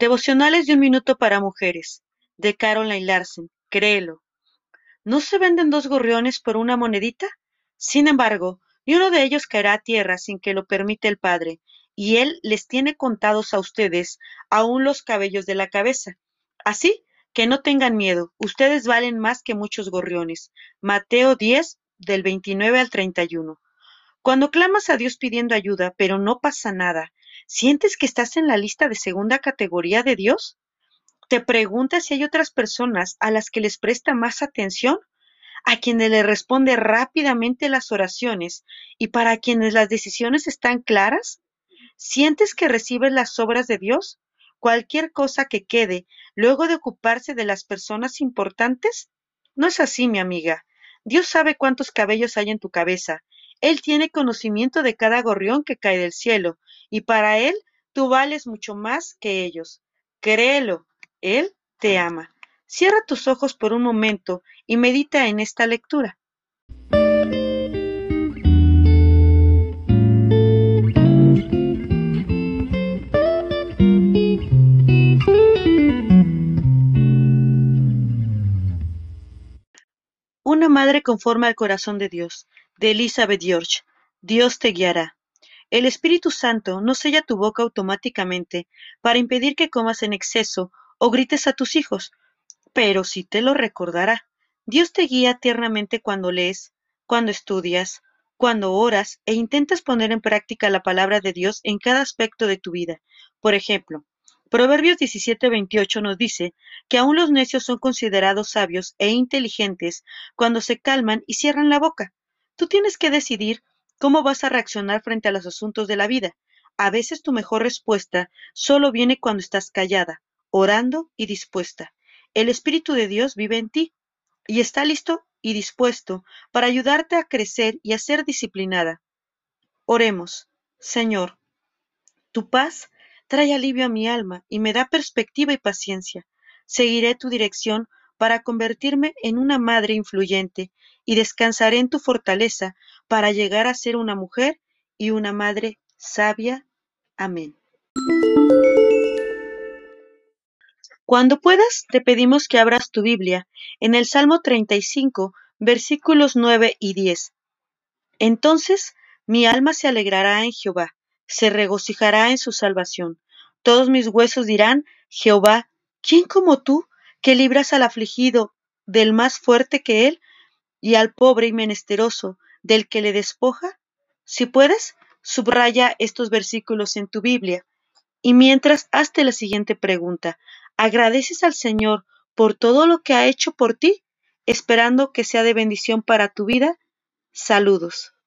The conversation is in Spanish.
Devocionales de un minuto para mujeres, de Caroline Larsen. Créelo. ¿No se venden dos gorriones por una monedita? Sin embargo, y uno de ellos caerá a tierra sin que lo permita el Padre, y Él les tiene contados a ustedes aún los cabellos de la cabeza. Así que no tengan miedo, ustedes valen más que muchos gorriones. Mateo 10, del 29 al 31. Cuando clamas a Dios pidiendo ayuda, pero no pasa nada, ¿sientes que estás en la lista de segunda categoría de Dios? ¿Te preguntas si hay otras personas a las que les presta más atención? ¿A quienes le responde rápidamente las oraciones y para quienes las decisiones están claras? ¿Sientes que recibes las obras de Dios? Cualquier cosa que quede luego de ocuparse de las personas importantes? No es así, mi amiga. Dios sabe cuántos cabellos hay en tu cabeza él tiene conocimiento de cada gorrión que cae del cielo, y para Él tú vales mucho más que ellos. Créelo, Él te ama. Cierra tus ojos por un momento y medita en esta lectura. Una madre conforme al corazón de Dios de Elizabeth George. Dios te guiará. El Espíritu Santo no sella tu boca automáticamente para impedir que comas en exceso o grites a tus hijos, pero sí te lo recordará. Dios te guía tiernamente cuando lees, cuando estudias, cuando oras e intentas poner en práctica la palabra de Dios en cada aspecto de tu vida. Por ejemplo, Proverbios 17:28 nos dice que aún los necios son considerados sabios e inteligentes cuando se calman y cierran la boca. Tú tienes que decidir cómo vas a reaccionar frente a los asuntos de la vida. A veces tu mejor respuesta solo viene cuando estás callada, orando y dispuesta. El Espíritu de Dios vive en ti y está listo y dispuesto para ayudarte a crecer y a ser disciplinada. Oremos, Señor, tu paz trae alivio a mi alma y me da perspectiva y paciencia. Seguiré tu dirección para convertirme en una madre influyente y descansaré en tu fortaleza para llegar a ser una mujer y una madre sabia. Amén. Cuando puedas, te pedimos que abras tu Biblia en el Salmo 35, versículos 9 y 10. Entonces mi alma se alegrará en Jehová, se regocijará en su salvación. Todos mis huesos dirán, Jehová, ¿quién como tú que libras al afligido del más fuerte que él y al pobre y menesteroso del que le despoja? Si puedes, subraya estos versículos en tu Biblia. Y mientras, hazte la siguiente pregunta. ¿Agradeces al Señor por todo lo que ha hecho por ti, esperando que sea de bendición para tu vida? Saludos.